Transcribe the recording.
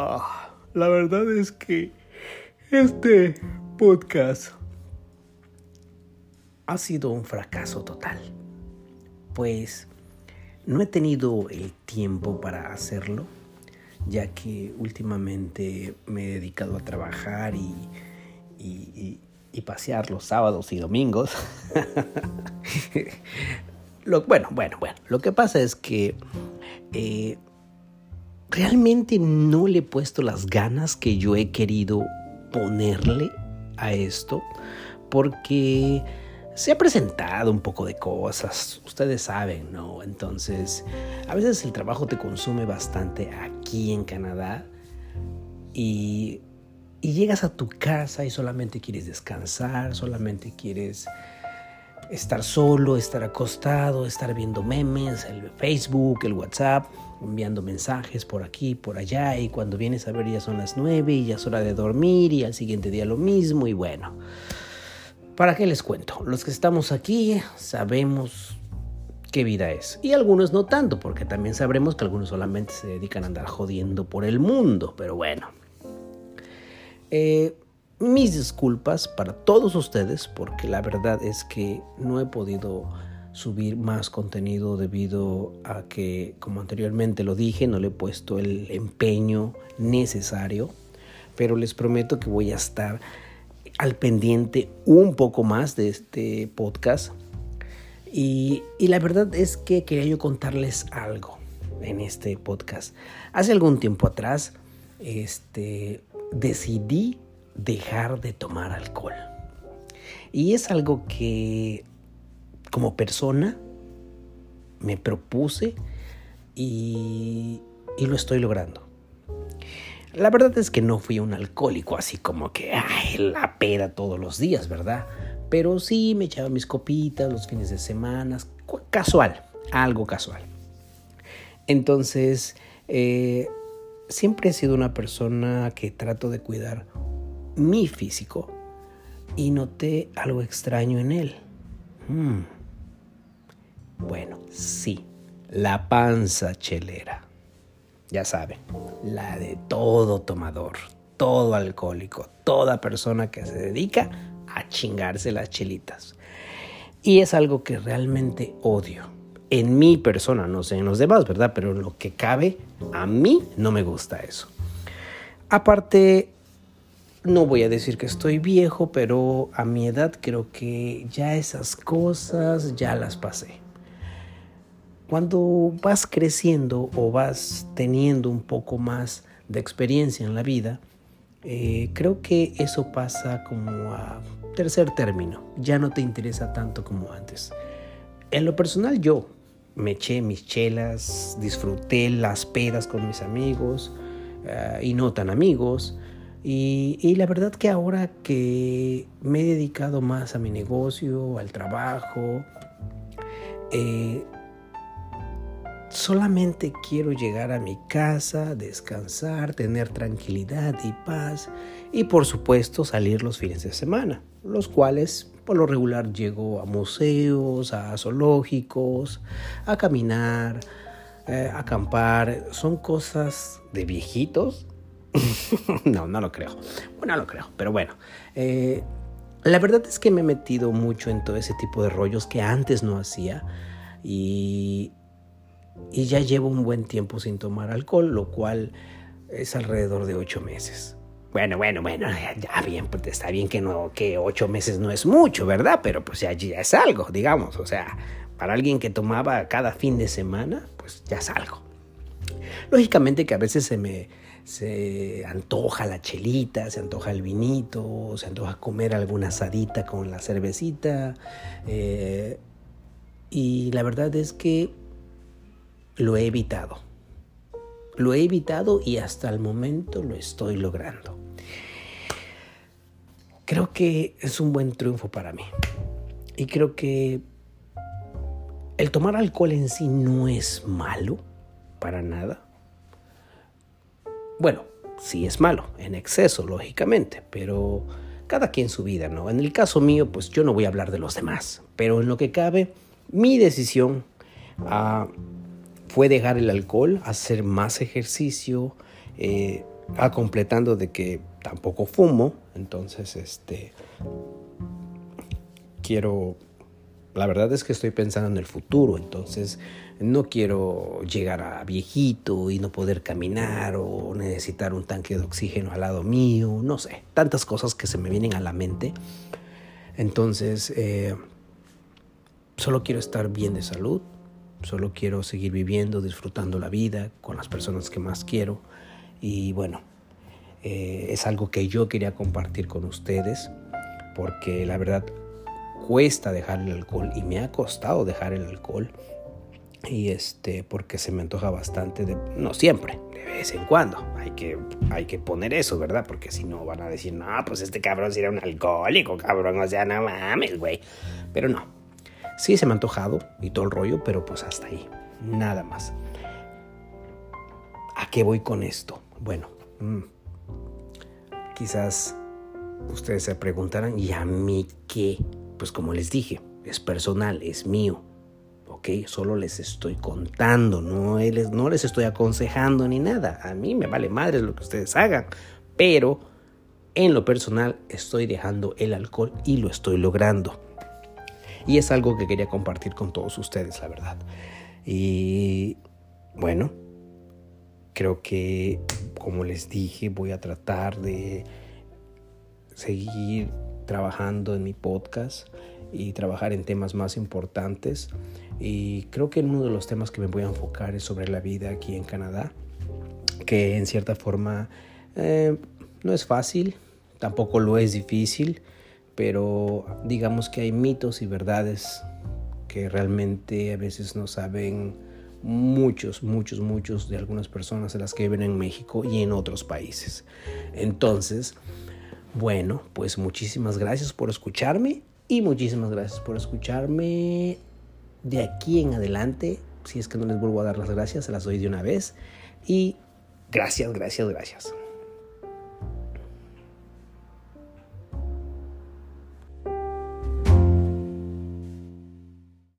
Ah, la verdad es que este podcast ha sido un fracaso total. Pues no he tenido el tiempo para hacerlo, ya que últimamente me he dedicado a trabajar y, y, pasear los sábados y domingos. bueno, bueno, bueno. Lo que pasa es que eh, realmente no le he puesto las ganas que yo he querido ponerle a esto porque se ha presentado un poco de cosas, ustedes saben, ¿no? Entonces, a veces el trabajo te consume bastante aquí en Canadá y, y llegas a tu casa y solamente quieres descansar, solamente quieres estar solo, estar acostado, estar viendo memes, el Facebook, el WhatsApp, enviando mensajes por aquí, por allá, y cuando vienes a ver ya son las nueve y ya es hora de dormir y al siguiente día lo mismo y bueno. ¿Para qué les cuento? Los que estamos aquí sabemos qué vida es. Y algunos no tanto, porque también sabremos que algunos solamente se dedican a andar jodiendo por el mundo, pero bueno. Eh, mis disculpas para todos ustedes porque la verdad es que no he podido subir más contenido debido a que, como anteriormente lo dije, no le he puesto el empeño necesario, pero les prometo que voy a estar al pendiente un poco más de este podcast. Y, la verdad es que quería yo contarles algo en este podcast. Hace algún tiempo atrás, este, decidí dejar de tomar alcohol. Y es algo que como persona me propuse y, y lo estoy logrando. La verdad es que no fui un alcohólico así como que ay, la peda todos los días, ¿verdad? Pero sí me echaba mis copitas los fines de semana, casual, algo casual. Entonces, eh, siempre he sido una persona que trato de cuidar mi físico y noté algo extraño en él. Hmm. Bueno, sí, la panza chelera. Ya saben, la de todo tomador, todo alcohólico, toda persona que se dedica a chingarse las chelitas. Y es algo que realmente odio. En mi persona, no sé en los demás, ¿verdad? Pero lo que cabe, a mí no me gusta eso. Aparte, no voy a decir que estoy viejo, pero a mi edad creo que ya esas cosas ya las pasé. Cuando vas creciendo o vas teniendo un poco más de experiencia en la vida, eh, creo que eso pasa como a tercer término. Ya no te interesa tanto como antes. En lo personal yo me eché mis chelas, disfruté las pedas con mis amigos eh, y no tan amigos. Y, la verdad que ahora que me he dedicado más a mi negocio, al trabajo, eh, solamente quiero llegar a mi casa, descansar, tener tranquilidad y paz y por supuesto salir los fines de semana, los cuales por lo regular llego a museos, a zoológicos, a caminar, eh, a acampar. Son cosas de viejitos no, no lo creo. Bueno, no lo creo, pero bueno. Eh, la verdad es que me he metido mucho en todo ese tipo de rollos que antes no hacía y, y ya llevo un buen tiempo sin tomar alcohol, lo cual es alrededor de ocho meses. Bueno, bueno, bueno, ya bien, pues está bien que no, que ocho meses no es mucho, ¿verdad? Pero pues ya, ya es algo, digamos. O sea, para alguien que tomaba cada fin de semana, pues ya es algo. Lógicamente que a veces se me, se antoja la chelita, se antoja el vinito, se antoja comer alguna asadita con la cervecita. Eh, y la verdad es que lo he evitado. Lo he evitado y hasta el momento lo estoy logrando. Creo que es un buen triunfo para mí. Y creo que el tomar alcohol en sí no es malo, para nada bueno, sí es malo, en exceso, lógicamente, pero cada quien su vida, ¿no? En el caso mío, pues yo no voy a hablar de los demás, pero en lo que cabe, mi decisión ah, fue dejar el alcohol, hacer más ejercicio, eh, a completando de que tampoco fumo, entonces este quiero la verdad es que estoy pensando en el futuro, entonces no quiero llegar a viejito y no poder caminar o necesitar un tanque de oxígeno al lado mío, no sé, tantas cosas que se me vienen a la mente. Entonces, eh, solo quiero estar bien de salud, solo quiero seguir viviendo, disfrutando la vida con las personas que más quiero y bueno, eh, es algo que yo quería compartir con ustedes porque la verdad cuesta dejar el alcohol y me ha costado dejar el alcohol. Y este porque se me antoja bastante de no siempre de vez en cuando. Hay que hay que poner eso verdad porque si no van a decir no pues este cabrón era un alcohólico cabrón o sea no mames güey pero no sí se me ha antojado y todo el rollo pero pues hasta ahí nada más. A qué voy con esto bueno mm, quizás ustedes se preguntarán y a mí qué pues como les dije es personal es mío Solo les estoy contando, no les, no les estoy aconsejando ni nada. A mí me vale madre lo que ustedes hagan, pero en lo personal estoy dejando el alcohol y lo estoy logrando. Y es algo que quería compartir con todos ustedes, la verdad. Y bueno, creo que, como les dije, voy a tratar de seguir trabajando en mi podcast y trabajar en temas más importantes. Y creo que uno de los temas que me voy a enfocar es sobre la vida aquí en Canadá, que en cierta forma eh, no es fácil, tampoco lo es difícil, pero digamos que hay mitos y verdades que realmente a veces no saben muchos, muchos, muchos de algunas personas de las que viven en México y en otros países. Entonces, bueno, pues muchísimas gracias por escucharme y muchísimas gracias por escucharme de aquí en adelante. Si es que no les vuelvo a dar las gracias, se las doy de una vez. Y gracias, gracias, gracias.